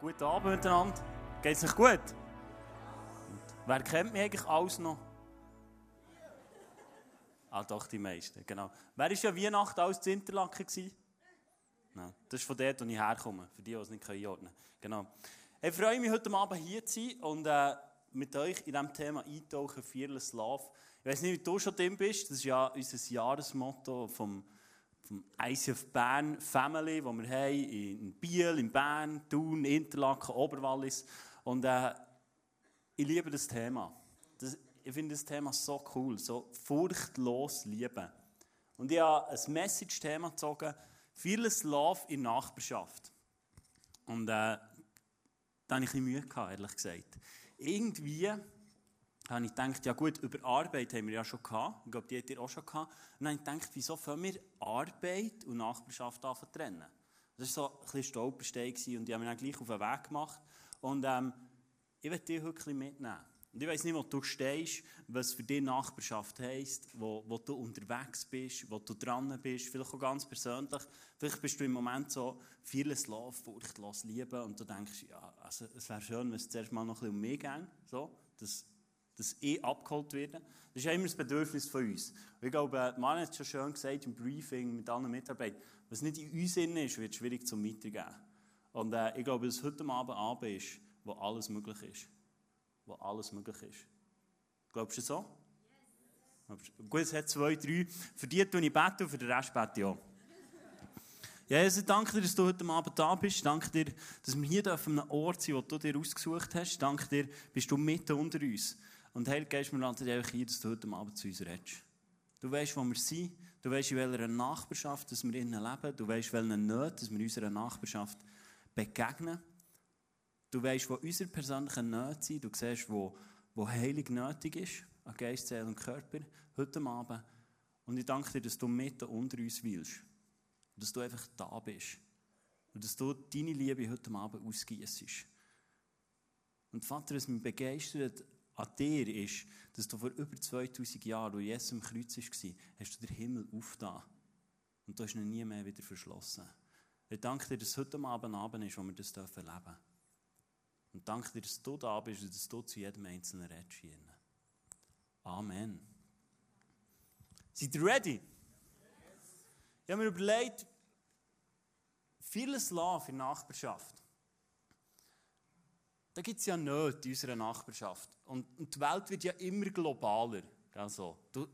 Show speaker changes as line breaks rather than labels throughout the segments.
Guten Abend miteinander. Geht's euch gut? Wer kennt mich eigentlich alles noch? Ah, doch, die meisten, genau. Wer war ja Weihnachten alles zu Interlaken? Nein, das ist von dort, wo ich herkomme, für die, die es nicht einordnen können. Genau. Ich freue mich, heute Abend hier zu sein und äh, mit euch in diesem Thema eintauchen, Fearless Love. Ich weiß nicht, wie du schon drin bist, das ist ja unser Jahresmotto vom, vom ICF Bern Family, das wir haben in Biel, in Bern, Thun, Interlaken, Oberwallis. Und äh, ich liebe das Thema. Das, ich finde das Thema so cool, so furchtlos lieben. Und ich habe ein Message-Thema gezogen, vieles Love in Nachbarschaft. Und äh, da hatte ich ein Mühe, gehabt, ehrlich gesagt. Irgendwie habe ich gedacht, ja gut, über Arbeit haben wir ja schon gehabt. Ich glaube, die habt ihr auch schon gehabt. Und dann habe ich gedacht, wieso können wir Arbeit und Nachbarschaft trennen? Das war so ein bisschen Stolperstein und ich habe mich dann gleich auf den Weg gemacht. Und ähm, ich werde dich heute mitnehmen. Und ich weiß nicht, wo du stehst, was für dich Nachbarschaft heisst, wo, wo du unterwegs bist, wo du dran bist, vielleicht auch ganz persönlich. Vielleicht bist du im Moment so vieles Love, furchtlos lieben und du denkst, ja, also es wäre schön, wenn es zuerst mal noch ein bisschen um mich ging, so, dass, dass ich abgeholt werde. Das ist ja immer das Bedürfnis von uns. Und ich glaube, Mann hat es schon schön gesagt im Briefing mit allen Mitarbeitern, was nicht in uns ist, wird schwierig zum Weitergeben. Und äh, ich glaube, dass heute Abend Abend ist, wo alles möglich ist wo alles möglich ist. Glaubst du so? Yes. Gut, es hat zwei, drei. Für die tue ich beten und für den Rest bete ich auch. Ja, Jesus, danke dir, dass du heute Abend da bist. Danke dir, dass wir hier auf einem Ort sind, wo du dir ausgesucht hast. Danke dir, bist du mitten unter uns. Und Herr, gehst mir laden dir hier, dass du heute Abend zu uns redest. Du weißt, wo wir sind. Du weißt, in welcher Nachbarschaft dass wir innen leben. Du weißt, welchen Nöten wir unserer Nachbarschaft begegnen. Du weißt, wo unsere persönlichen Nöte sind. Du siehst, wo, wo Heilig nötig ist, an Geist, Seele und Körper, heute Abend. Und ich danke dir, dass du mitten unter uns willst. Dass du einfach da bist. Und dass du deine Liebe heute Abend ausgießt. Und Vater, was mich begeistert an dir ist, dass du vor über 2000 Jahren, wo Jesus am Kreuz war, hast du den Himmel aufgetan. Und du hast ihn nie mehr wieder verschlossen. Ich danke dir, dass es heute Abend Abend ist, wo wir das erleben dürfen. Und danke dir, dass du da bist und dass du zu jedem Einzelnen redest. Amen. Seid ihr ready? Ich habe mir überlegt, vieles in der Nachbarschaft. Da gibt es ja Nöte in unserer Nachbarschaft. Und, die Welt wird ja immer globaler. Also, du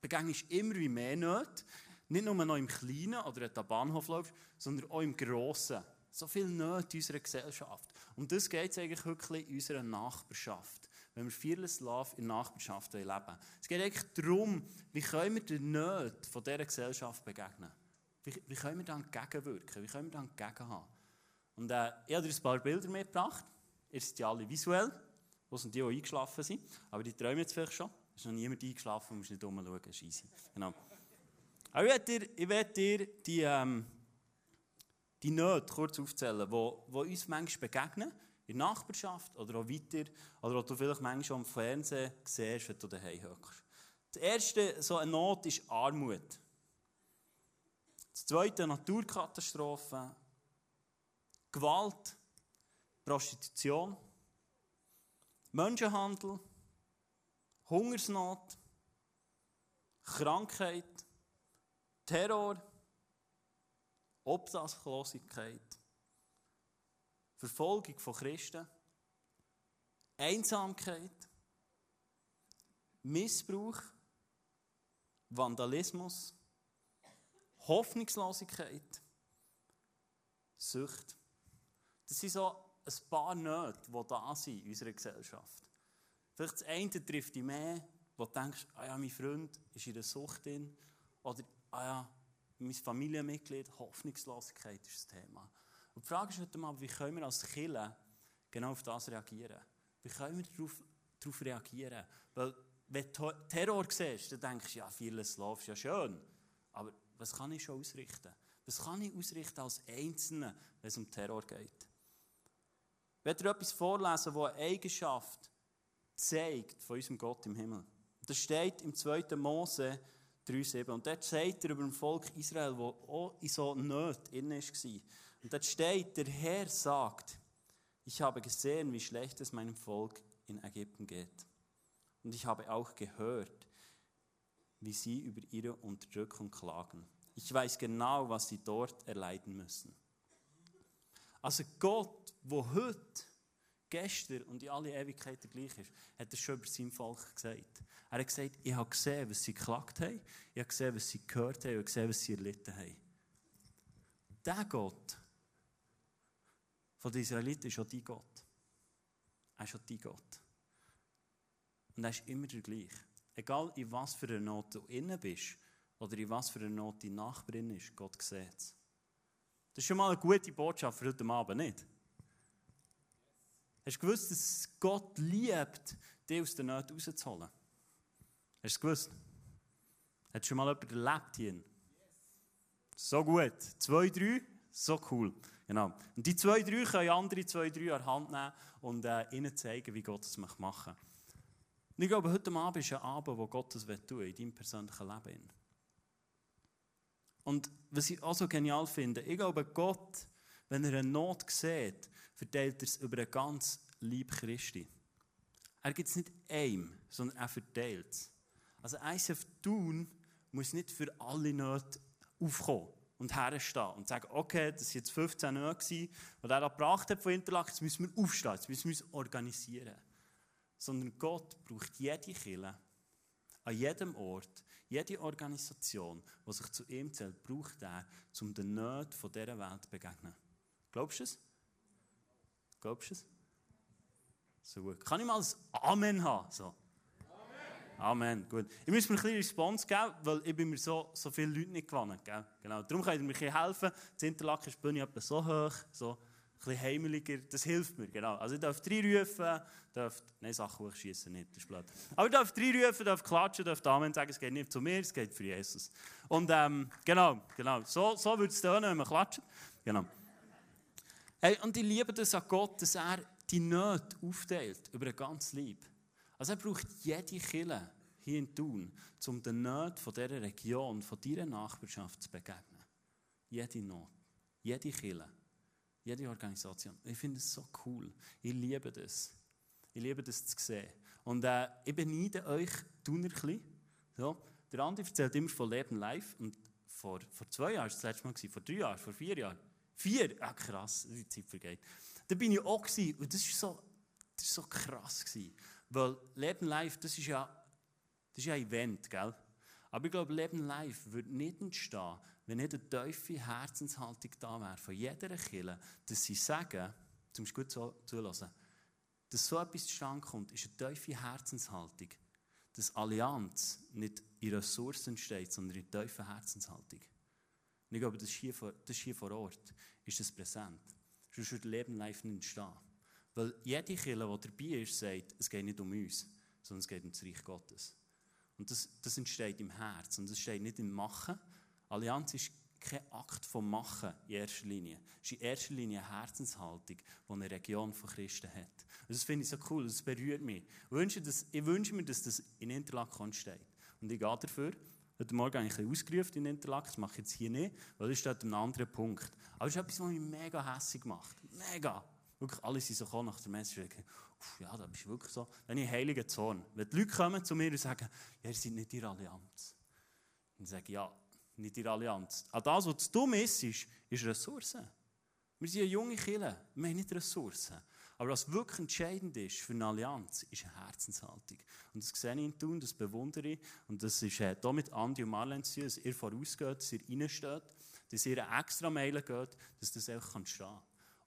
begegnest immer wie mehr Nöte. Nicht nur noch im Kleinen oder an der Bahnhof läufst, sondern auch im Grossen. So viel Nöte in unserer Gesellschaft. Um das geht es eigentlich wirklich in unserer Nachbarschaft. Wenn wir Fearless Love in der Nachbarschaft leben wollen. Es geht eigentlich darum, wie können wir den Nöten von dieser Gesellschaft begegnen. Wie, wie können wir dann entgegenwirken? Wie können wir dann entgegenhaben? Und äh, ich habe dir ein paar Bilder mitgebracht. Ihr seid ja alle visuell. Wo sind die, die eingeschlafen sind? Aber die träumen jetzt vielleicht schon. Es ist noch niemand eingeschlafen, musst nicht umschauen, ist easy. Genau. Aber ich werde dir, ich werde dir die... Ähm, die Nöte kurz aufzählen, die, die uns manchmal begegnen, in der Nachbarschaft oder auch weiter, oder was du vielleicht manchmal am Fernsehen siehst, wenn du daheim hockst. Das erste, so eine Not, ist Armut. Das zweite, Naturkatastrophen, Gewalt, Prostitution, Menschenhandel, Hungersnot, Krankheit, Terror, Obdachlosigkeit, Verfolgung von Christen, Einsamkeit, Missbrauch, Vandalismus, Hoffnungslosigkeit, Sucht. Das sind so ein paar Nöte, die da sind in unserer Gesellschaft. Vielleicht das eine trifft dich mehr, wo du denkst, ah ja, mein Freund ist in der Sucht drin. Oder, ah ja, mein Familienmitglied, Hoffnungslosigkeit ist das Thema. Und die Frage ist heute mal, wie können wir als Killer genau auf das reagieren? Wie können wir darauf, darauf reagieren? Weil, wenn du Terror siehst, dann denkst du, ja, vieles läuft ja schön. Aber was kann ich schon ausrichten? Was kann ich ausrichten als Einzelner, wenn es um Terror geht? Ich dir etwas vorlesen, das eine Eigenschaft zeigt von unserem Gott im Himmel. Das steht im 2. Mose 3,7. Und dort sagt er über ein Volk Israel, das auch in so Not innen war. Und dort steht, der Herr sagt, Ich habe gesehen, wie schlecht es meinem Volk in Ägypten geht. Und ich habe auch gehört, wie sie über ihre Unterdrückung klagen. Ich weiß genau, was sie dort erleiden müssen. Also Gott, wo heute, gestern und in alle Ewigkeit gleich ist, hat es schon über sein Volk gesagt. Er hat gesagt, ich habe gesehen, was sie geklagt haben, ich habe gesehen, was sie gehört haben, ich habe gesehen, was sie erlitten haben. Der Gott von den Israeliten ist auch dein Gott. Er ist auch dein Gott. Und er ist immer der gleiche. Egal in was für einer Not du innen bist oder in was für einer Not die Nachbarin ist, Gott sieht es. Das ist schon mal eine gute Botschaft für heute Abend, nicht? Hast du gewusst, dass Gott liebt, dich aus der Not rauszuholen? Hast du es gewusst? Hat schon mal jemand erlebt hier? So gut. Zwei, drei, so cool. Genau. Und die zwei, drei können andere zwei, drei an die Hand nehmen und äh, ihnen zeigen, wie Gott es machen möchte. Und ich glaube, heute Abend ist ein Abend, wo Gott das tun in deinem persönlichen Leben. Und was ich auch so genial finde, ich glaube, Gott, wenn er eine Not sieht, verteilt er es über einen ganz Lieb Christi. Er gibt es nicht einem, sondern er verteilt es. Also ICF Tun muss nicht für alle Nöte aufkommen und herstehen und sagen, okay, das waren jetzt 15 Nöte, die er gebracht hat von Interlaken, jetzt müssen wir aufstehen, jetzt müssen wir uns organisieren. Sondern Gott braucht jede Kirche, an jedem Ort, jede Organisation, die sich zu ihm zählt, braucht er, um den Nöten dieser Welt zu begegnen. Glaubst du es? Glaubst du es? So gut. Kann ich mal ein Amen haben? So. Amen. Gut. Ich muss mir ein bisschen Response geben, weil ich bin mir so, so viele Leute nicht gewonnen. Gell? Genau. Darum könnt ihr mir helfen. Das Interlaken ist etwa so hoch, so bisschen heimeliger. Das hilft mir, genau. Also ich darf reinrufen, darf, nein, Sachen hochschießen nicht, das ist blöd. Aber ich darf reinrufen, darf klatschen, darf Amen sagen, es geht nicht zu mir, es geht für Jesus. Und ähm, genau, genau. So, so würde es tönen, wenn man klatscht. Genau. Hey, und ich liebe das an Gott, dass er die Nöte aufteilt über ein ganz Lieb. Also er braucht jede Kille hier in Thun, um den Nöten von dieser Region, von dieser Nachbarschaft zu begegnen. Jede Not, jede Kille, jede Organisation. Ich finde es so cool. Ich liebe das. Ich liebe das zu sehen. Und äh, ich beneide euch Thuner ein bisschen. So, der Andi erzählt immer von Leben live. Und vor, vor zwei Jahren war das letzte Mal, vor drei Jahren, vor vier Jahren. Vier? Ah, krass, die Zeit vergeht. Da bin ich auch gewesen, und das war so, so krass. Gewesen. Weil Leben live, das ist ja, das ist ja ein Event, gell? Aber ich glaube, Leben live würde nicht entstehen, wenn nicht eine tiefe Herzenshaltung da wäre von jeder Kirche, dass sie sagen, zum gut zulassen, dass so etwas zustande kommt, ist eine tiefe Herzenshaltung. Dass Allianz nicht in Ressourcen entsteht, sondern in tiefer Herzenshaltung. Und ich glaube, das ist hier vor, das ist hier vor Ort, ist das präsent. Sonst würde Leben live nicht entstehen. Weil jede Kirche, die dabei ist, sagt, es geht nicht um uns, sondern es geht um das Reich Gottes. Und das, das entsteht im Herz und das entsteht nicht im Machen. Allianz ist kein Akt vom Machen in erster Linie. Es ist in erster Linie eine Herzenshaltung, die eine Region von Christen hat. Und das finde ich so cool, das berührt mich. Ich wünsche, dass, ich wünsche mir, dass das in Interlaken steht. Und ich gehe dafür. Heute Morgen habe ich ein bisschen ausgerufen in Interlaken, das mache ich jetzt hier nicht, weil das steht an einem anderen Punkt. Aber es ist etwas, was mich mega hässlich macht. Mega. Wirklich, alle sind so gekommen nach der Messe und ja, da bist du wirklich so. Dann habe ich heiligen Zorn. Wenn die Leute kommen zu mir und sagen, ja, ihr seid nicht in Allianz. Dann sage ich, ja, nicht in Allianz. An das, was zu dumm ist, ist, Ressourcen. Wir sind eine junge Kirche, wir haben nicht Ressourcen. Aber was wirklich entscheidend ist für eine Allianz, ist eine Herzenshaltung. Und das sehe ich in tun, das bewundere ich. Und das ist äh, mit Andi und Marlene zu dass ihr vorausgeht, dass ihr reinsteht, dass ihr eine extra Meile geht, dass das auch stehen kann.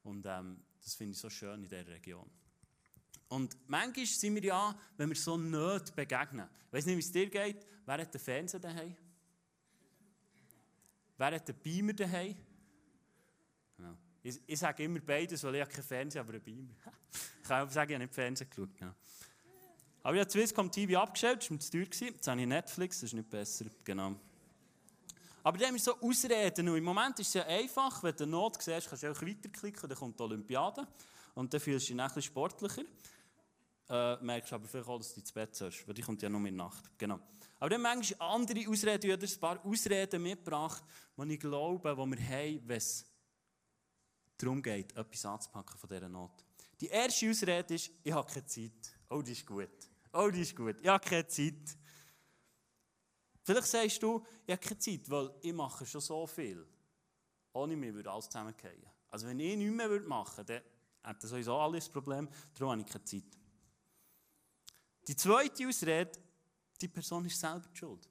Und ähm, das finde ich so schön in dieser Region. Und manchmal sind wir ja, wenn wir so nicht begegnen. Ich weiß nicht, wie es dir geht. Wer hat den Fernseher daheim? Wer hat den Beamer daheim? Ja. Ich, ich, sage immer beides, weil ich habe keinen Fernseher, aber einen Beamer. ich kann auch sagen, ich habe nicht Fernsehen geschaut. Ja. Aber ich habe Swisscom TV abgestellt, das war mir zu teuer. Jetzt habe ich Netflix, das ist nicht besser. Genau. Aber dann haben wir so Ausreden. Und im Moment ist es ja einfach, wenn du Not siehst, kannst du auch weiterklicken, dann kommt die Olympiade. Und dann fühlst du dich ein sportlicher. Äh, merkst aber vielleicht auch, dass du ins Bett sollst, weil die kommt ja nur in der Nacht. Genau. Aber dann manchmal andere Ausreden, ich habe ein paar Ausreden mitgebracht, die ich glaube, die wir haben, wenn es darum geht, etwas anzupacken von dieser Not. Die erste Ausrede ist, ich habe keine Zeit. Oh, die ist gut. Oh, die ist gut. Ich habe keine Zeit. Vielleicht sagst du, ich habe keine Zeit, weil ich mache schon so viel. Ohne mich würde alles zusammengehen. Also wenn ich nichts mehr machen würde, dann hätte sowieso alles Problem. Darum habe ich keine Zeit. Die zweite Ausrede, die Person ist selber die schuld.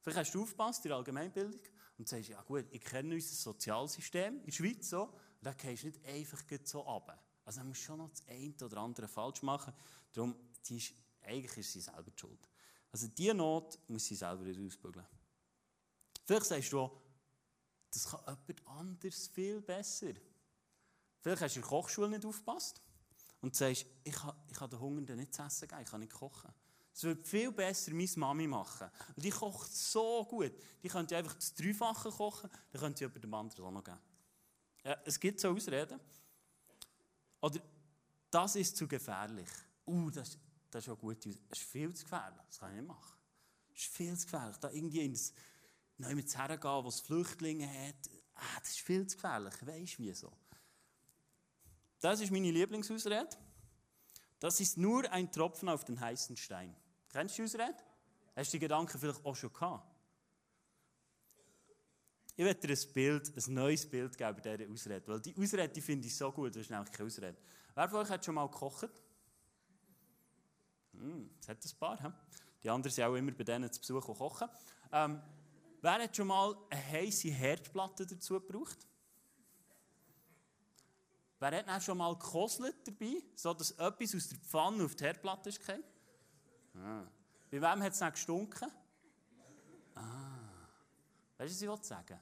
Vielleicht hast du aufgepasst in der Allgemeinbildung und sagst, ja gut, ich kenne unser Sozialsystem in der Schweiz so, da gehst du nicht einfach so runter. Also man muss schon noch das eine oder andere falsch machen. Darum, die ist, eigentlich ist sie selber die schuld. Also diese Not muss sie selber ausbügeln. Vielleicht sagst du auch, das kann jemand anders viel besser. Vielleicht hast du in der Kochschule nicht aufgepasst und sagst, ich kann, ich kann den Hungernden nicht zu essen geben, ich kann nicht kochen. Es würde viel besser meine Mami machen. Und die kocht so gut. Die könnte einfach das Dreifache kochen, dann könnte sie über den anderen auch noch geben. Ja, es gibt so Ausreden. Oder, das ist zu gefährlich. Uh, das, das ist auch gut. Das ist viel zu gefährlich. Das kann ich nicht machen. Das ist viel zu gefährlich. Da irgendwie ins Neues hergehen, wo es Flüchtlinge hat. Ah, das ist viel zu gefährlich. Weisst du, wieso? Das ist meine Lieblingsausrede. Das ist nur ein Tropfen auf den heißen Stein. Kennst du die Ausrede? Hast du die Gedanken vielleicht auch schon gehabt? Ich werde dir ein Bild, ein neues Bild geben bei dieser Ausrede. Weil die Ausrede die finde ich so gut, das ist nämlich keine Ausrede. Wer von euch hat schon mal gekocht? Hm, das hat ein paar. He? Die anderen sind auch immer bei denen zu Besuch und kochen. Ähm, wer hat schon mal eine heiße Herdplatte dazu gebraucht? Wer hat auch schon mal gekostet dabei, sodass etwas aus der Pfanne auf die Herdplatte ist gekommen? Ah. Bei wem hat es dann gestunken? Ah. Weißt du, was ich sagen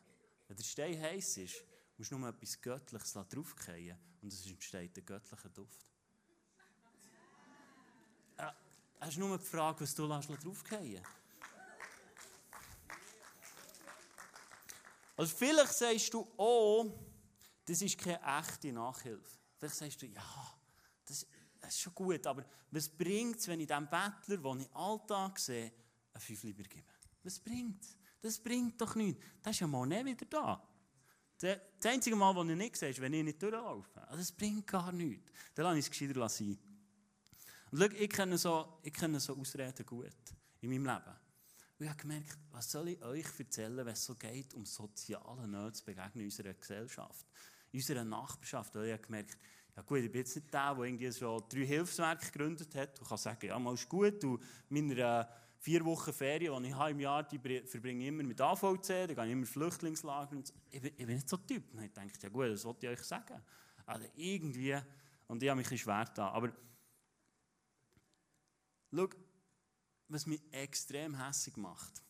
Wenn der Stein heiß ist, musst du nur etwas Göttliches draufgehen und es entsteht ein göttlicher Duft. Ja, hast du nur die Frage, was du draufgehen Also vielleicht sagst du, oh, das ist keine echte Nachhilfe. Vielleicht sagst du, ja, das, das ist schon gut, aber was bringt es, wenn ich dem Bettler, den ich Alltag sehe, ein Fünf lieber gebe? Was bringt? Das bringt doch nichts. Das ist ja mal nicht wieder da. Das einzige Mal, das ich nicht sehe, ist, wenn ich nicht durchlaufe. Also das bringt gar nichts. Dann lasse ich es gescheiter sein. Und schau, ich kenne, so, ich kenne so Ausreden gut in meinem Leben. Und ich habe gemerkt, was soll ich euch erzählen, wenn es so geht, um soziale Nöte zu begegnen in unserer Gesellschaft, in unserer Nachbarschaft. Und ich habe gemerkt, ja gut, ich bin jetzt nicht der, der irgendwie schon drei Hilfswerke gegründet hat und kann sagen, ja, mal ist gut, du, meine äh, vier Wochen Ferien, die ich habe im Jahr, die verbringe ich immer mit AVC, da gehe ich immer Flüchtlingslager und so. ich, bin, ich bin nicht so ein Typ. Und ich denke, ja gut, das wollte ich euch sagen. Also irgendwie, und ich habe mich ein schwer da. Aber schau, was mich extrem hässlich macht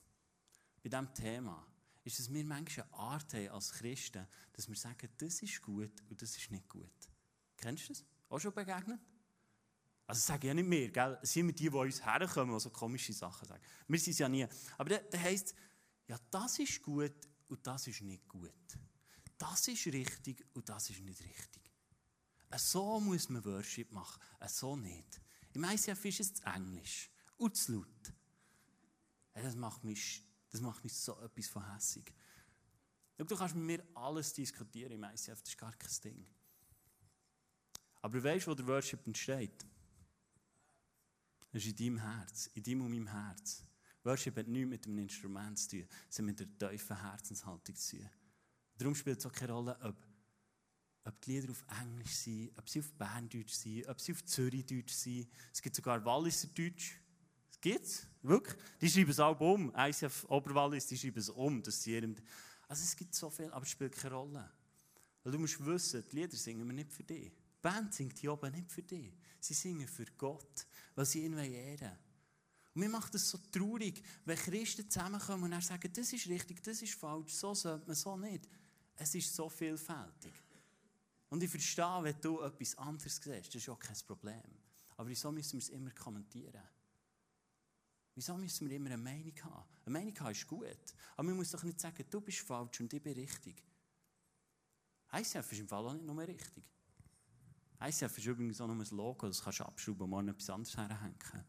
bei diesem Thema, ist, dass wir manchmal eine Art haben als Christen, dass wir sagen, das ist gut und das ist nicht gut. Kennst du das? Auch schon begegnet? Also sage ich ja nicht mehr, gell? Es sind immer die, die uns herkommen und so komische Sachen sagen. Wir sind es ja nie. Aber das, das heisst, ja, das ist gut und das ist nicht gut. Das ist richtig und das ist nicht richtig. So muss man Worship machen, so nicht. Im ICF ist es zu Englisch und zu laut. Das macht mich, das macht mich so etwas von hässig. Du kannst mit mir alles diskutieren im ICF, das ist gar kein Ding. Aber weißt du, wo der Worship entsteht? Das ist in deinem Herz, in deinem und meinem Herz. Worship hat nichts mit dem Instrument zu tun, sondern mit der tiefen Herzenshaltung zu tun. Darum spielt es auch keine Rolle, ob, ob die Lieder auf Englisch sind, ob sie auf Berndeutsch sind, ob sie auf Zürichdeutsch sind. Es gibt sogar Walliserdeutsch. Das gibt es, wirklich. Die schreiben es auch um. ICF Oberwallis, die schreiben es um. Dass sie ihrem also es gibt so viel, aber es spielt keine Rolle. Weil du musst wissen, die Lieder singen wir nicht für dich. Band singt hier oben nicht für dich. Sie singen für Gott, weil sie ihn ehren Und mir macht es so traurig, wenn Christen zusammenkommen und sagen, das ist richtig, das ist falsch, so sollte man, so nicht. Es ist so vielfältig. Und ich verstehe, wenn du etwas anderes siehst, das ist auch kein Problem. Aber wieso müssen wir es immer kommentieren? Wieso müssen wir immer eine Meinung haben? Eine Meinung haben ist gut. Aber man muss doch nicht sagen, du bist falsch und ich bin richtig. ICF ist im Fall auch nicht nur richtig. ICF ist übrigens auch nur ein Logo, das kannst du abschrauben und morgen etwas anderes herhängen.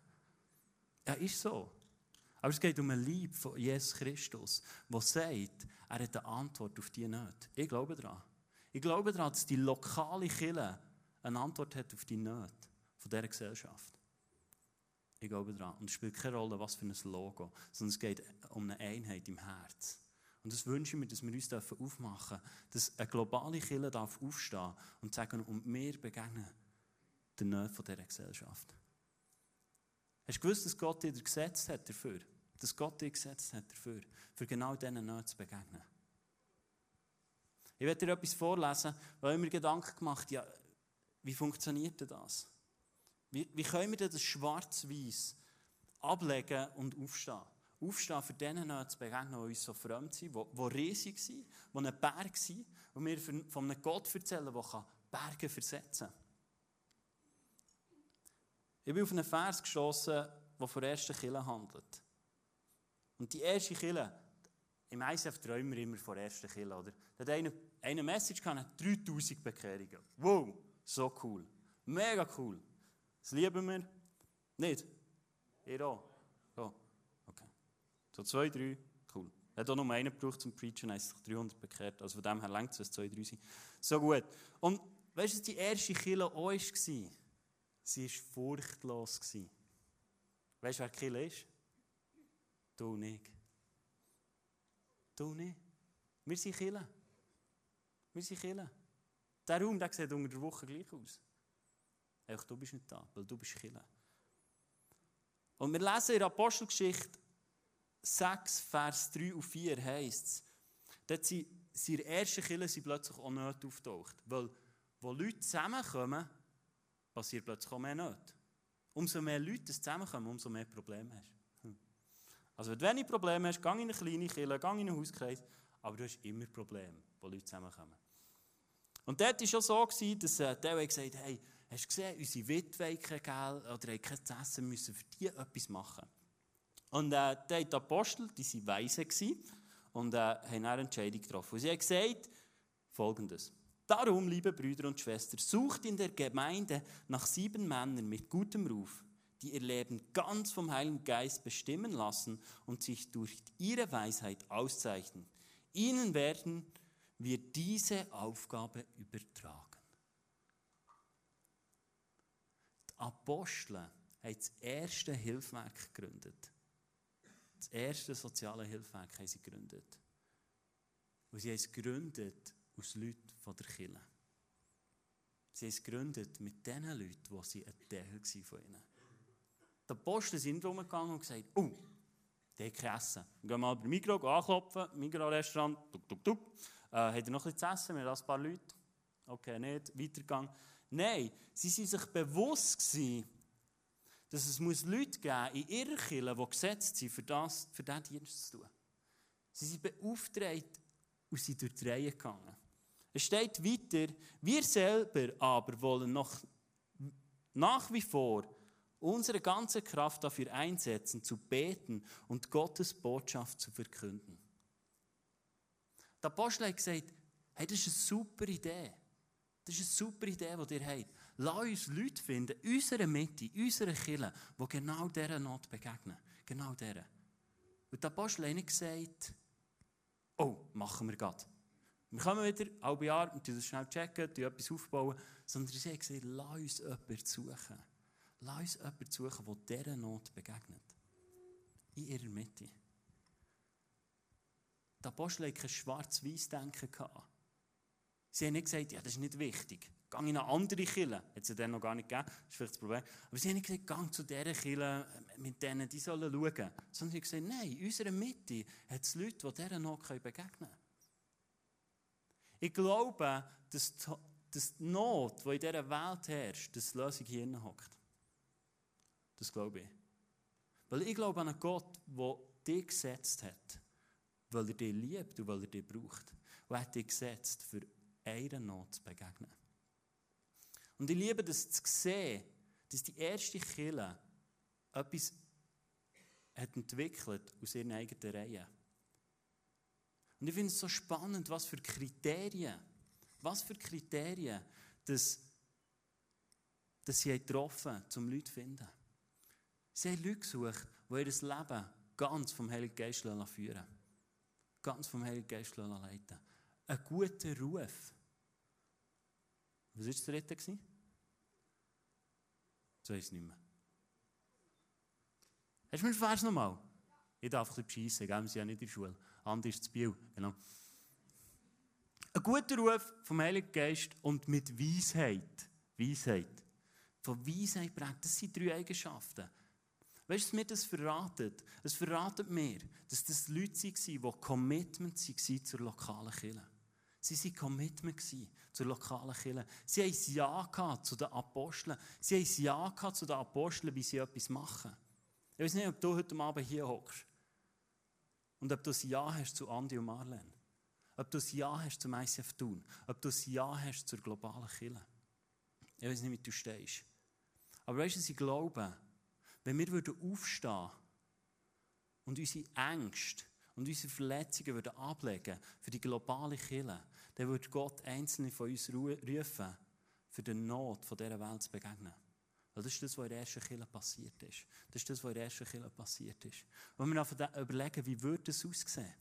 Ja, ist so. Aber es geht um ein Lieb von Jesus Christus, der sagt, er hat eine Antwort auf die nicht. Ich glaube daran. Ich glaube daran, dass die lokale Kirche eine Antwort hat auf die Nöte von dieser Gesellschaft. Ich glaube daran. Und es spielt keine Rolle, was für ein Logo, sondern es geht um eine Einheit im Herz. Und das wünsche ich mir, dass wir uns aufmachen dürfen, dass eine globale Kirche darf und sagen, und wir begegnen den Nöten dieser Gesellschaft. Hast du gewusst, dass Gott dir gesetzt hat dafür? Dass Gott dir gesetzt hat dafür, für genau diesen Nöten zu begegnen. Ich werde dir etwas vorlesen, weil ich mir Gedanken gemacht ja, wie funktioniert das? Wie, wie können wir das schwarz-weiß ablegen und aufstehen? Aufstehen für denen zu begegnen, die uns so fremd sind, die, die riesig sind, die ein Berg sind, und wir von einem Gott erzählen, der Berge versetzen kann. Ich bin auf einen Vers gestoßen, der von ersten Kille handelt. Und die erste Kille, im ISF träumen wir immer von ersten Kille, oder? Da hat eine, eine Message gehabt, 3000 Bekehrungen. Wow, so cool. Mega cool. Das lieben wir. Nicht? Ihr auch? So zwei, drei, cool. Hat auch noch einen gebraucht zum Preachen, hat sich 300 bekehrt. Also von dem her längt es, es zwei, drei sind. So gut. Und weißt du, was die erste Kille auch war? Sie war furchtlos. Weißt du, wer Kill ist? Du nicht. Du nicht. Wir sind Kille. Wir sind Kille. Der Raum der sieht unter der Woche gleich aus. Einfach, du bist nicht da, weil du bist Kille. Und wir lesen in der Apostelgeschichte 6, Vers 3 und 4 heisst es, dort sind, in der ersten Kille sind plötzlich auch nicht auftaucht. Weil, wo Leute zusammenkommen, passiert plötzlich auch mehr nicht. Umso mehr Leute zusammenkommen, umso mehr Probleme hast hm. Also wenn du wenig Probleme hast, geh in eine kleine Kirche, geh in einen Hauskreis, aber du hast immer Probleme, wo Leute zusammenkommen. Und dort war schon so, dass äh, der gesagt hat, hey, hast du gesehen, unsere Witwe oder haben kein Essen, müssen für die etwas machen. Und äh, die Apostel, die waren weise und äh, haben eine Entscheidung getroffen. Und sie haben gesagt, folgendes. Darum, liebe Brüder und Schwestern, sucht in der Gemeinde nach sieben Männern mit gutem Ruf, die ihr Leben ganz vom Heiligen Geist bestimmen lassen und sich durch ihre Weisheit auszeichnen. Ihnen werden wir diese Aufgabe übertragen. Die Apostel haben das erste Hilfswerk gegründet. Das erste soziale Hilfswerk haben sie gegründet. Und sie haben es gegründet aus Leuten von der Kirche. Sie haben es gegründet mit den Leuten, die sie ein Teil von ihnen. Die Apostel sind rumgegangen und gesagt, oh, der hat kein Essen. Gehen mal bei Migros anklopfen, Migros-Restaurant, tuk, tuk, tuk. Äh, hat er noch etwas zu essen? Wir haben ein paar Leute. Okay, nicht, weitergegangen. Nein, sie waren sich bewusst gewesen, dass es muss Leute geben in ihrer Kirche, die gesetzt sind, für, das, für diesen Dienst zu tun. Sie sind beauftragt und sind durch die Reihe gegangen. Es steht weiter, wir selber aber wollen noch nach wie vor unsere ganze Kraft dafür einsetzen, zu beten und Gottes Botschaft zu verkünden. Der Apostel hat gesagt, hey, das ist eine super Idee. Das ist eine super Idee, die ihr habt. Lass uns Leute finden, in unserer Mitte, in unserer Kirche, die genau dieser Not begegnen. Genau dieser. Und der Apostel hat nicht gesagt, oh, machen wir gerade. Wir kommen wieder, halbe Jahr, und das schnell checken, etwas aufbauen, sondern sie haben gesagt, lass uns jemanden suchen. Lass uns jemanden suchen, der dieser Not begegnet. In ihrer Mitte. Die Apostel hatten kein schwarz-weiß-Denken. Sie haben nicht gesagt, ja, das ist nicht wichtig. Geh in eine andere Kille. Hat es ja dann noch gar nicht gegeben, das ist vielleicht das Problem. Aber sie haben nicht gesagt, geh zu dieser Kille, mit denen, die sollen schauen. Sondern sie haben gesagt, nein, in unserer Mitte hat es Leute, die dieser Not begegnen können. Ich glaube, dass die, Not, die in dieser Welt herrscht, dass die Lösung hier hockt. Das glaube ich. Weil ich glaube an einen Gott, der dich gesetzt hat, weil er dich liebt und weil er dich braucht. Und er hat dich gesetzt, für eine Not zu begegnen. Und ich liebe das zu sehen, dass die erste Kille etwas hat entwickelt aus ihren eigenen Reihen. Und ich finde es so spannend, was für Kriterien, was für Kriterien, dass, dass sie getroffen haben, um Leute zu finden. Sie haben Leute gesucht, die ihr Leben ganz vom Heiligen Geist führen Ganz vom Heiligen Geist leiten Ein guter Ruf. Was war das dritte? Das weiß ich nicht mehr. Hast du mir den Vers nochmal? Ich darf ein bisschen beschissen, wir sind ja nicht in der Schule. Andi ist zu Biel, genau. Ein guter Ruf vom Heiligen Geist und mit Weisheit. Weisheit. Von Weisheit prägt. Das sind drei Eigenschaften. Weißt du, was mir das verratet? Es verratet mir, dass das Leute waren, die Commitment waren zur lokalen Kirche. Sie waren Commitment zur lokalen Kirche. Sie haben ein Ja zu den Aposteln. Sie haben ein Ja zu den Aposteln, wie sie etwas machen. Ich weiß nicht, ob du heute Abend hier hockst und ob du ein Ja hast zu Andi und Marlene. Ob du ein Ja hast zum ICF Thun. Ob du ein Ja hast zur globalen Kirche. Ich weiß nicht, wie du stehst. Aber weißt du, ich glaube, wenn wir aufstehen würden und unsere Ängste und unsere Verletzungen würden ablegen für die globale Kirche, dann würde Gott einzelne von uns rufen, für die Not dieser Welt zu begegnen. Weil das ist das, was in der ersten Kirche passiert ist. Das ist das, was in der ersten Kirche passiert ist. Wenn wir einfach überlegen, wie würde es aussehen?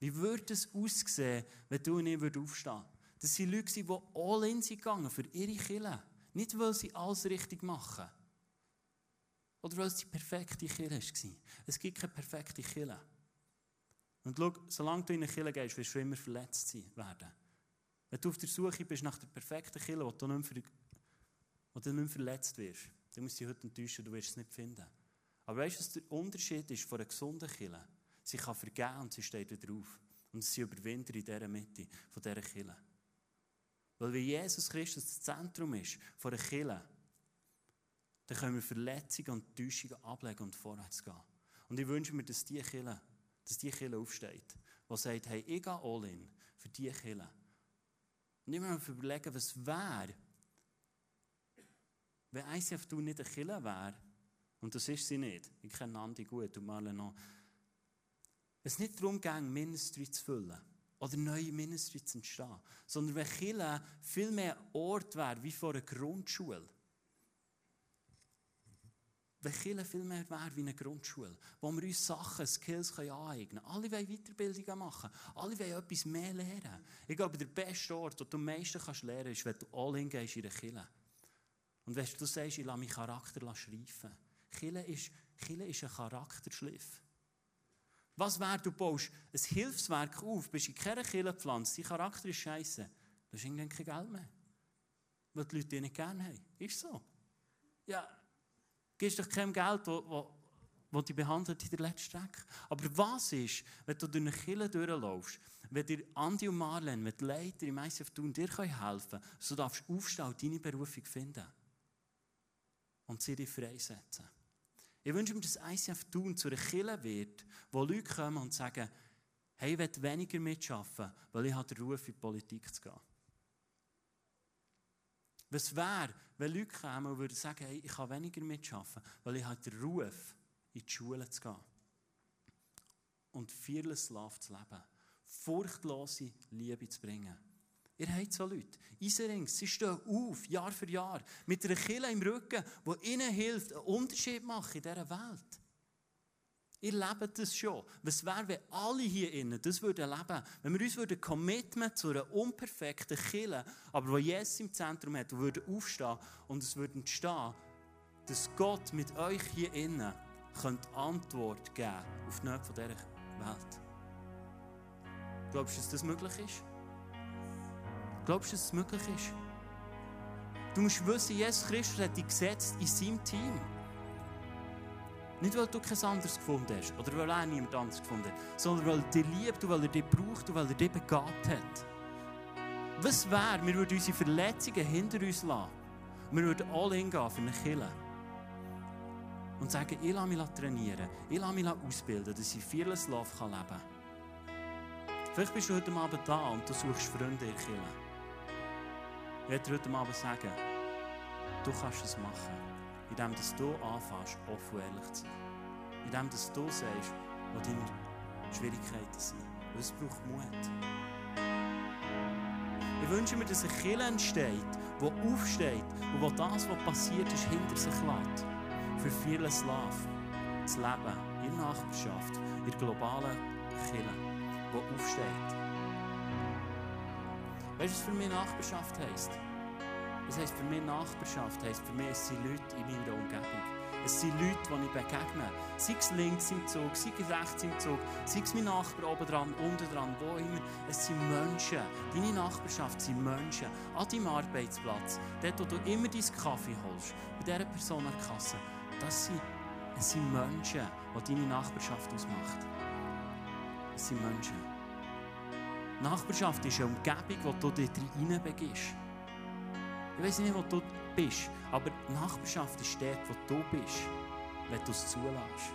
Wie würde es aussehen, wenn du und ich aufstehen würden? Das sind Leute, die all in sind gegangen für ihre Kirche. Nicht, weil sie alles richtig machen. Oder weil es die perfekte Kirche war. Es gibt keine perfekte Kirche. Und schau, solange du in eine Kirche gehst, wirst du immer verletzt werden. Wenn du auf der Suche bist nach der perfekten Kirche, wo nicht wo du nicht mehr verletzt wirst, dann musst du dich heute enttäuschen, du wirst es nicht finden. Aber weißt du, was der Unterschied ist von einer gesunden Kirche? Sie kann vergeben und sie steht wieder auf. Und sie überwindet in dieser Mitte von dieser Kirche. Weil wenn Jesus Christus das Zentrum ist von der Kirche, dann können wir Verletzungen und Täuschungen ablegen und vorwärts gehen. Und ich wünsche mir, dass die Kirche, dass die Kirche aufsteht, die sagt, hey, ich gehe all in für diese Kirche. Und muss mir überlegen, was wäre, wenn ICF du nicht eine Kirche wäre, und das ist sie nicht, ich kenne Andi gut und Marlene noch, es nicht darum ging, Ministry zu füllen oder neue Ministry zu entstehen, sondern wenn Kirche viel mehr Ort wäre wie vor einer Grundschule, wenn Kirche viel mehr wäre wie eine Grundschule, wo wir uns Sachen, Skills aneignen können. Alle wollen Weiterbildungen machen. Alle wollen etwas mehr lernen. Ich glaube, der beste Ort, wo du am meisten kannst lernen kannst, ist, wenn du all in gehst in der Kirche. Und wenn du sagst, ich lasse meinen Charakter schleifen. Kirche ist, Kirche ist ein Charakterschliff. Was wäre, du baust ein Hilfswerk auf, bist in keiner Kirche gepflanzt, dein Charakter ist scheiße. Du hast irgendwann kein Geld mehr. Weil die Leute dich nicht gerne haben. Ist so. Ja, gibst doch kein Geld, wo, wo, wo dich behandelt in der letzten Strecke. Aber was ist, wenn du durch eine Kirche durchläufst, wenn dir Andi und Marlene, wenn die Leiter im ICF tun, dir helfen können, so darfst du aufstehen und deine Berufung finden. Und sie dich freisetzen. Ich wünsche mir, dass ICF tun zu einer Kirche wird, wo Leute kommen und sagen, hey, ich will weniger mitschaffen, weil ich den Ruf, in die Politik zu gehen. Was wäre, wenn Leute kommen und würden sagen, hey, ich kann weniger mitschaffen, weil ich habe den Ruf, in die Schule zu gehen. Und fearless Love zu leben. Furchtlose Liebe zu bringen. Ihr habt so Leute. Iserings, sie stehen auf, Jahr für Jahr, mit einer Kille im Rücken, die ihnen hilft, einen Unterschied machen in dieser Welt. Ihr lebt das schon. Was wäre, wenn alle hier innen das würden leben? Wenn wir uns würden Commitment zu einer unperfekten Kille, aber wo Jesus im Zentrum hat, würden aufstehen und es würde entstehen, dass Gott mit euch hier innen könnt Antwort geben auf die Nöte dieser Welt. Glaubst du, dass das möglich ist? Glaubst du, dass es möglich ist? Du musst wissen, Jesus Christus hat dich gesetzt in seinem Team. Nicht, weil du kein anderes gefunden hast oder weil er niemand anderes gefunden hat, sondern weil er dich liebt und weil er dich braucht und weil er dich begabt hat. Was wäre, wir würden unsere Verletzungen hinter uns lassen wir würden alle hingehen für eine Kille und sagen, ich lasse mich trainieren, ich lasse mich ausbilden, dass ich Fearless Love leben kann. Vielleicht bist du heute Abend da und du suchst Freunde in der Kille. Ich werde dir heute Abend sagen, du kannst es machen indem dass du anfängst, offen und ehrlich zu sein. Indem dass du sagst, wo deine Schwierigkeiten sind. Weil es braucht Mut. Ich wünsche mir, dass eine Kirche entsteht, die aufsteht und wo das, was passiert ist, hinter sich lässt. Für viele Slaven. Das Leben in der Nachbarschaft, in der globalen Kirche, die aufsteht. Weißt du, was für mich Nachbarschaft heisst? Das heisst für mich Nachbarschaft, heisst für mich, es sind Leute in meiner Umgebung. Es sind Leute, die ich begegne. Sei es links im Zug, sei es rechts im Zug, sei es mein Nachbar oben dran, unten dran, wo immer. Es sind Menschen. Deine Nachbarschaft sind Menschen. An deinem Arbeitsplatz, dort, wo du immer deinen Kaffee holst, bei dieser Person an der Kasse. Das sind, es sind Menschen, die deine Nachbarschaft ausmacht. Es sind Menschen. Nachbarschaft ist eine Umgebung, wo du dich hineinbegibst. Ich weiß nicht, wo du bist, aber Nachbarschaft ist dort, wo du bist, wenn du es zulässt.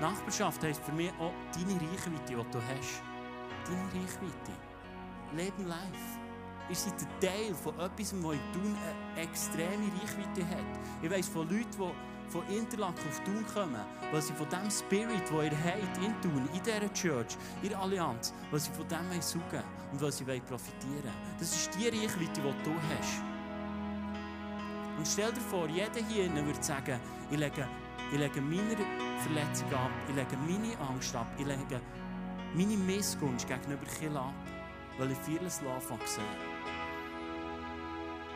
Nachbarschaft heisst für mich auch deine Reichweite, die du hast. Deine Reichweite. Leben live. Ihr seid ein Teil von etwas, das in Thun eine extreme Reichweite hat. Ich weiss von Leuten, die von Interlaken auf Thun kommen, weil sie von dem Spirit, den ihr habt in Thun, in dieser Church, in der Allianz, weil sie von dem suchen und weil sie profitieren wollen. Das ist die Reichweite, die du hast. Und stell dir vor, jeder hier würde sagen, ich lege, ich lege meine Verletzung ab, ich lege meine Angst ab, ich lege meine Missgunst gegenüber Kiel ab, weil ich vieles zu sehen.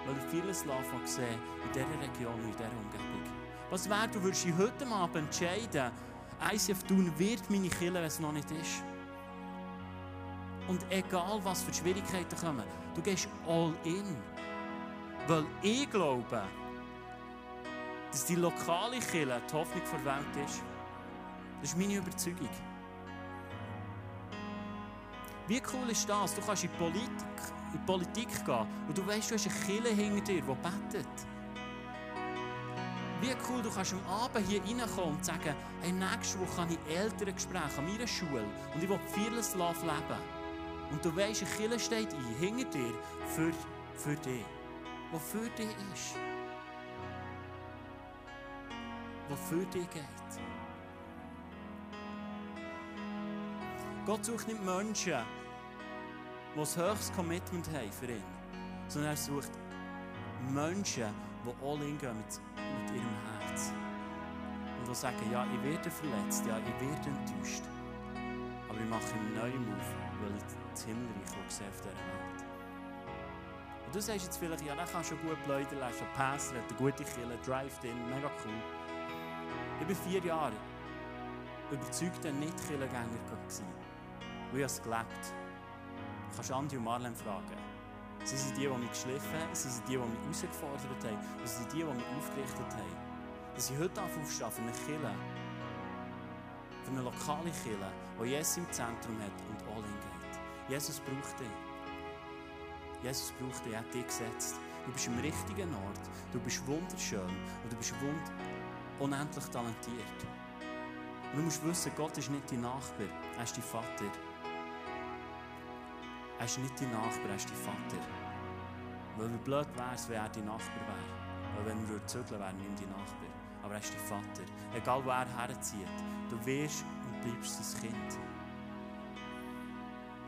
Weil ich vieles zu sehen in dieser Region und in dieser Umgebung. Was wäre, du würdest heute Abend entscheiden, ICF tun wird meine Kille, wenn es noch nicht ist. Und egal, was für Schwierigkeiten kommen, du gehst all in. Weil ich glaube, dass die lokale Kille die Hoffnung der Welt ist. Das ist meine Überzeugung. Wie cool ist das? Du kannst in die Politik, in die Politik gehen und du weißt, du hast eine Kille hinter dir, die betet. Wie cool, du kannst am Abend hier reinkommen und sagen, hey, nächste Woche habe ich Elterngespräche an meiner Schule und ich will vieles leben. Und du weißt, eine Kille steht ein, hinter dir, für, für dich der für dich ist. Der für dich geht. Gott sucht nicht Menschen, die ein höchstes Commitment haben für ihn, sondern er sucht Menschen, die all in gehen mit, mit ihrem Herz. Und die sagen, ja, ich werde verletzt, ja, ich werde enttäuscht. Aber ich mache einen neuen Move, weil ich das Himmelreich sehe auf dieser Welt. Und du sagst jetzt vielleicht, ja, der kann schon gut ist schon Pastor, hat eine gute Kille, Drive-In, mega cool. Ich war vier Jahre überzeugter Nicht-Killengänger gewesen. Und ich habe es gelebt. Du kannst Andi und Marlene fragen. Sie sind die, die mich geschliffen haben, sie sind die, die mich herausgefordert haben, sie sind die, die mich aufgerichtet haben. Dass ich heute aufstehe für eine Kille, für eine lokale Kille, die Jesus im Zentrum hat und all in geht. Jesus braucht dich. Jesus braucht dich, er hat dich gesetzt. Du bist im richtigen Ort, du bist wunderschön und du bist wund unendlich talentiert. Und du musst wissen, Gott ist nicht dein Nachbar, er ist dein Vater. Er ist nicht dein Nachbar, er ist dein Vater. Weil wie blöd wäre es, wenn er dein Nachbar wäre. Weil wenn wir zügeln, wäre nicht dein Nachbar. Aber er ist dein Vater. Egal wo er herzieht, du wirst und bleibst sein Kind.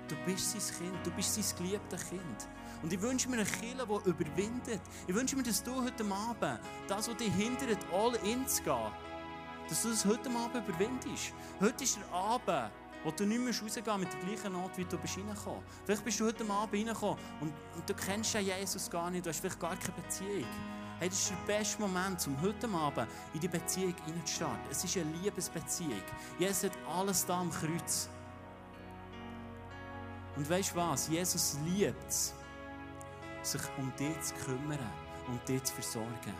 Du bist sein Kind, du bist sein geliebtes Kind. Und ich wünsche mir eine Kirche, die überwindet. Ich wünsche mir, dass du heute Abend, das, was dich hindert, all in zu gehen, dass du das heute Abend überwindest. Heute ist der Abend, wo du nicht mehr rausgehen mit der gleichen Not, wie du bist reingekommen. Vielleicht bist du heute Abend reingekommen und, und du kennst ja Jesus gar nicht, du hast vielleicht gar keine Beziehung. Hey, das ist der beste Moment, um heute Abend in die Beziehung hineinzustarten. Es ist eine Liebesbeziehung. Jesus hat alles da am Kreuz. Und weißt du was? Jesus liebt es, sich um dich zu kümmern, um dich zu versorgen.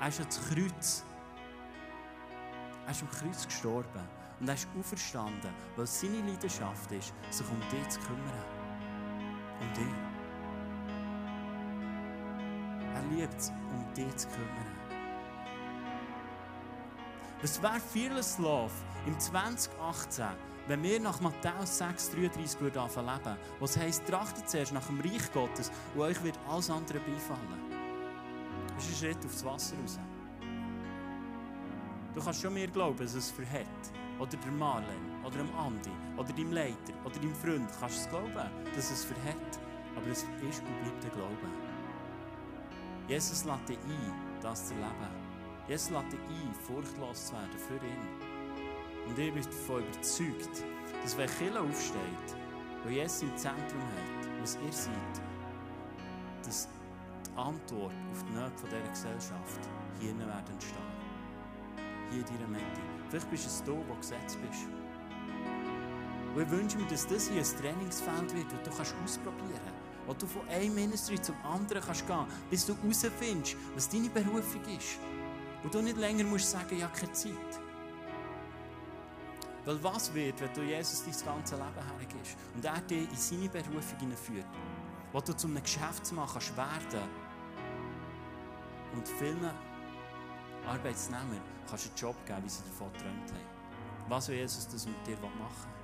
Er ist ans Kreuz. Er ist am Kreuz gestorben. Und er ist auferstanden, weil seine Leidenschaft ist, sich um dich zu kümmern. Um dich. Er liebt es, um dich zu kümmern. Was wäre Fearless Love im 2018 wenn wir nach Matthäus 6, 33 würden leben, was heisst, trachtet zuerst nach dem Reich Gottes und euch wird alles andere beifallen. Das ist ein Schritt aufs Wasser raus. Du kannst schon mehr glauben, dass es verhält. Oder der Marlen, oder dem Andi, oder deinem Leiter, oder deinem Freund. Kannst du es glauben, dass es verhält. Aber es ist und bleibt der Glaube. Jesus lädt dich ein, das zu erleben. Jesus lädt dich ein, furchtlos zu werden für ihn. Und ich bin davon überzeugt, dass wenn Kille aufsteht, wo Jesus im Zentrum hat, was ihr seid, dass die Antwort auf die Nöte dieser Gesellschaft hier werden entstehen. Hier in deiner Mitte. Vielleicht bist es du, der gesetzt bist. Und ich wünsche mir, dass das hier ein Trainingsfeld wird, das du kannst ausprobieren kannst. Wo du von einem Ministry zum anderen kannst gehen bis du herausfindest, was deine Berufung ist. Und du nicht länger musst sagen, habe keine Zeit. Weil was wird, wenn du Jesus dein ganzes Leben hergibst und er dich in seine Berufung hineinführt, wo du zu einem Geschäftsmann kannst werden und vielen Arbeitsnehmern kannst du einen Job geben, wie sie davon geträumt haben. Was will Jesus das mit dir machen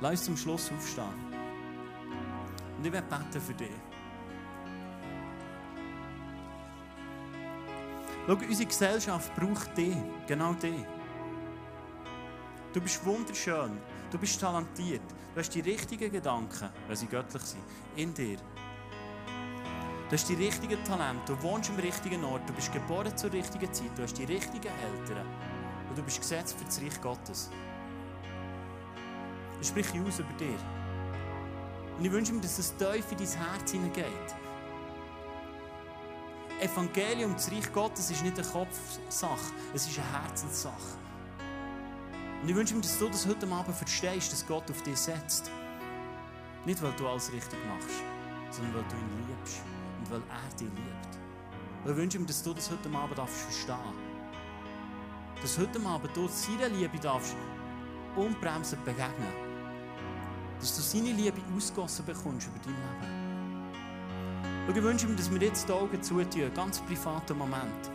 Lass uns zum Schluss aufstehen. Und ich werde beten für dich. Schau, unsere Gesellschaft braucht dich, genau dich. Du bist wunderschön, du bist talentiert, du hast die richtigen Gedanken, weil sie göttlich sind, in dir. Du hast die richtigen Talente, du wohnst am richtigen Ort, du bist geboren zur richtigen Zeit, du hast die richtigen Eltern und du bist gesetzt für das Reich Gottes. Ich spreche aus über dir. Und ich wünsche mir, dass es tief in dein Herz hineingeht. Evangelium, das Reich Gottes, ist nicht eine Kopfsache, es ist eine Herzenssache. Und ich wünsche mir, dass du das heute Abend verstehst, dass Gott auf dich setzt. Nicht, weil du alles richtig machst, sondern weil du ihn liebst weil er dich liebt. Und ich wünsche mir, dass du das heute Abend darfst verstehen Dass heute Abend du seiner Liebe darfst unbremsend begegnen. Dass du seine Liebe ausgossen bekommst über dein Leben. Und ich wünsche mir, dass wir jetzt die Augen zutun, ganz privaten Moment.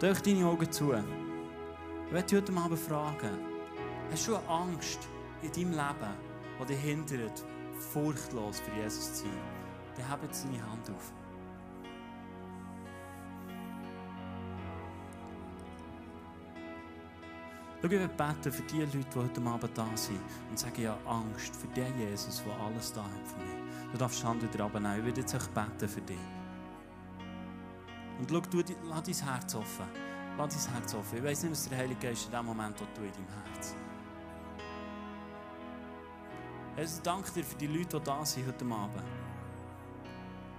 Durch deine Augen zu. Ich möchte heute Abend fragen, hast du eine Angst in deinem Leben, die dich hindert, furchtlos für Jesus zu sein? Dann heb jetzt deine Hand auf. Schau, ich beten für die Leute, die heute Abend da sind und sagen, ja Angst für den Jesus, der alles da hat für mich. Du darfst die Hand wieder abnehmen. Ich werde jetzt auch beten für dich. Und schau, du, lass dein Herz offen. Lass dein Herz offen. Ich weiß nicht, was der Heilige Geist in dem Moment tut in deinem Herz. Jesus, danke dir für die Leute, die da sind heute Abend.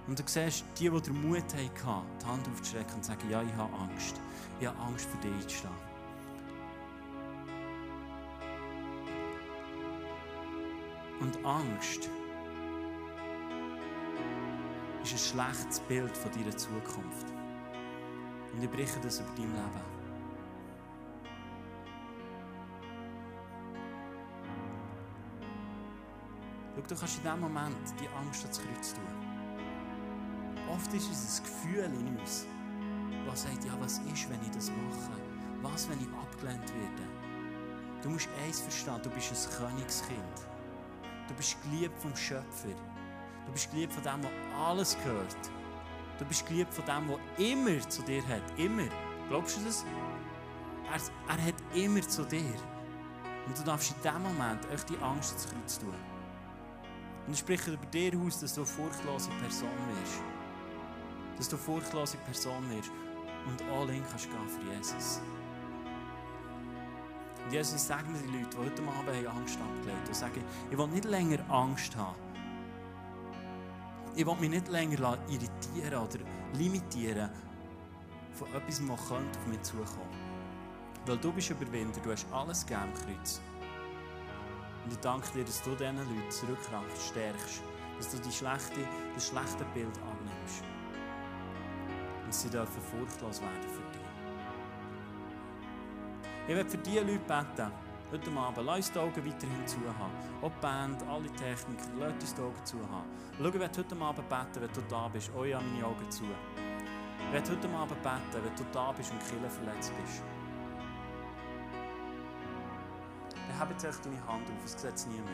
Und du siehst, die, die den Mut hatten, die Hand aufzuschrecken und zu sagen, ja, ich habe Angst. Ich habe Angst, für dich einzustehen. Und Angst ist ein schlechtes Bild von deiner Zukunft. Und ich breche das über dein Leben. Du kannst in diesem Moment die Angst ans Kreuz tun. Oft ist es ein Gefühl in uns, das sagt, ja, was ist, wenn ich das mache? Was, wenn ich abgelehnt werde? Du musst eins verstehen, du bist ein Königskind. Du bist geliebt vom Schöpfer. Du bist geliebt von dem, der alles gehört. Du bist geliebt von dem, der immer zu dir hat. Immer. Glaubst du das? Er, er hat immer zu dir. Und du darfst in diesem Moment echt die Angst ins Kreuz tun. Und ich spreche über dir aus, dass du eine furchtlose Person wirst. Dass du eine furchtlose Person wirst und all in kannst gehen für Jesus. Und Jesus, segne die Leute, die heute Abend Angst abgelegt haben, und sagen, ich will nicht länger Angst haben. Ich will mich nicht länger irritieren oder limitieren von etwas, was auf mich zukommen Weil du bist Überwinder, du hast alles gegeben Kreuz. Und ich danke dir, dass du diesen Leuten zurückkraft stärkst, dass du die schlechte, das schlechte Bild annimmst. Und sie dürfen furchtlos werden für dich. Ich werde für diese Leute beten, heute Abend. Lass uns die Augen weiterhin zu haben. Auch die Band, alle Techniker, lass uns die Augen zu haben. Schau, ich werde heute Abend beten, wenn du da bist. Oh ja, meine Augen zu. Ich werde heute Abend beten, wenn du da bist und Killer verletzt bist. Habe jetzt deine Hand auf, es sieht niemand.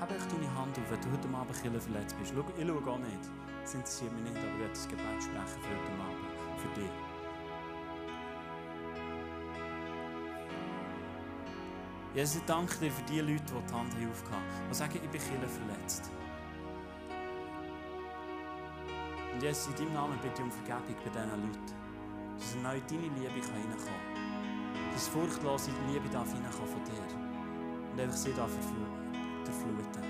Habe echt deine Hand auf, wenn du heute Abend Killer verletzt bist. Schau, ich schaue gar nicht. Das interessiert mich nicht, aber ich werde das Gebet sprechen für heute Abend. Für dich. Jesus, ich danke dir für die Leute, die die Hand aufgehauen haben, die sagen, ich bin Killer verletzt. Und Jesus, in deinem Namen bitte ich um Vergebung bei diesen Leuten. Dass neu deine Liebe reinkommen kann. Dass furchtlose Liebe darf hineinkommen von dir. Und einfach sie darf durchfluten.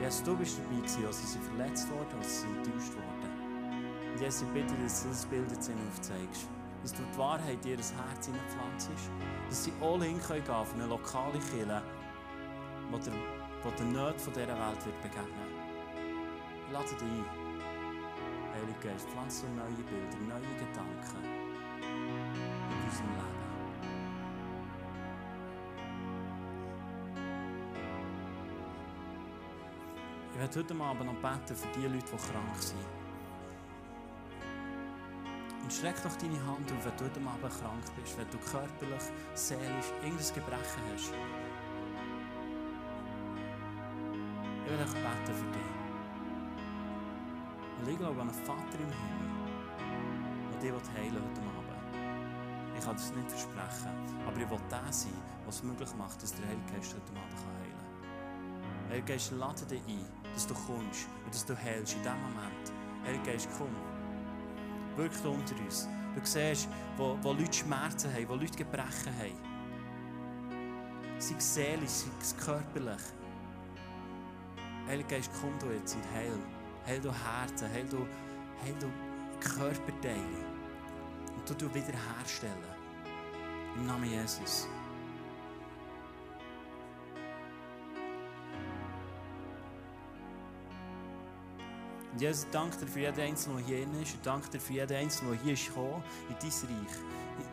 Jesus, du bist dabei gewesen, als sie verletzt wurden, als sie enttäuscht wurden. Und Jesus, ich bitte, dass du das Bild jetzt aufzeigst. Dass du die Wahrheit in ihr Herz hineinpflanzt. Dass sie all hin können gehen auf eine lokale Kirche, wo der, wo der Not von dieser Welt wird begegnen. Lade dich ein. Heiliger Geist, pflanze neue Bilder, neue Gedanken Ich werde heute Abend noch beten für die Leute, die krank sind. Und streck doch deine Hand auf, wenn du heute Abend krank bist, wenn du körperlich, seelisch irgendein Gebrechen hast. Ich will euch beten für dich. Weil ich glaube an einen Vater im Himmel, der dich heilen Abend. Ich kann das nicht versprechen, aber ich will der sein, was es möglich macht, dass der Heilige Geist heute Abend heilen kann. Heilige Geist, lade dich ein, dass du kommst und dass du heilst in diesem Moment. Heilige Geist, komm. Wirkt unter uns. Du siehst, wo, wo Leute Schmerzen haben, wo Leute Gebrechen haben. Sei es seelisch, sei es körperlich. Heilige Geist, komm du jetzt und heil. Heil du Herzen, heil du, heil du Körperteile. Und du du wiederherstellen. Im Namen Jesus. Und Jesus, danke dir für jeden Einzelnen, der hier ist. Und danke dir für jeden Einzelnen, der hier ist gekommen, in dein Reich,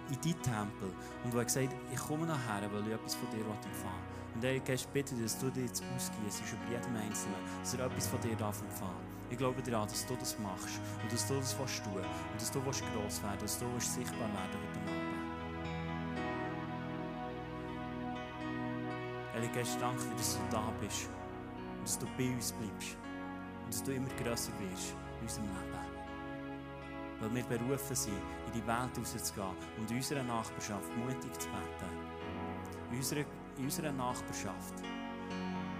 in, in dein Tempel. Und der gesagt ich komme nachher, weil ich etwas von dir empfangen will. Und Heilige Geist, bitte dass du dir jetzt ausgehst über jedem Einzelnen, dass er etwas von dir darf empfangen Ich glaube daran, dass du das machst und dass du das willst tun und dass du willst gross werden dass du willst sichtbar werden heute Abend. Heilige Geist, danke dir, dass du da bist und dass du bei uns bleibst und dass du immer grösser wirst in unserem Leben. Weil wir berufen sind, in die Welt rauszugehen und in unserer Nachbarschaft mutig zu beten. In unserer, Nachbarschaft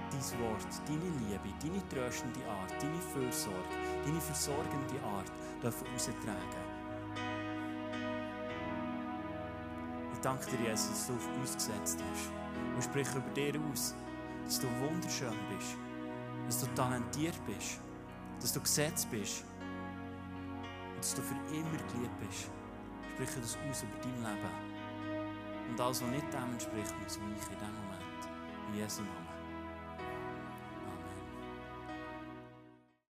dein Wort, deine Liebe, deine tröstende Art, deine Fürsorge, deine versorgende Art dürfen raustragen. Ich danke dir, Jesus, dass du auf uns gesetzt hast. Und spreche über dir aus, dass du wunderschön bist dass du talentiert bist, dass du gesetzt bist und dass du für immer geliebt bist. Spreche das aus über dein Leben. Und alles, was nicht dem entspricht, muss weichen in diesem Moment. In Jesu Namen.